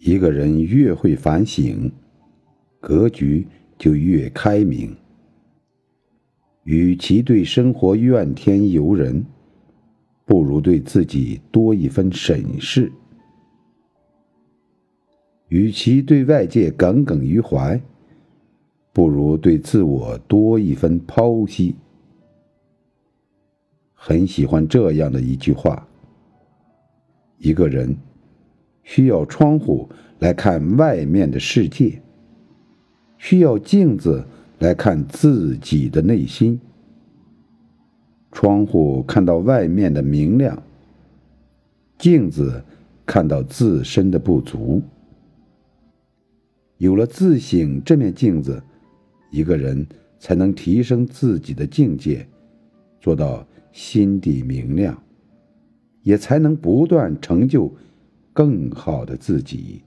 一个人越会反省，格局就越开明。与其对生活怨天尤人，不如对自己多一分审视；与其对外界耿耿于怀，不如对自我多一分剖析。很喜欢这样的一句话：一个人需要窗户来看外面的世界，需要镜子。来看自己的内心。窗户看到外面的明亮，镜子看到自身的不足。有了自省这面镜子，一个人才能提升自己的境界，做到心底明亮，也才能不断成就更好的自己。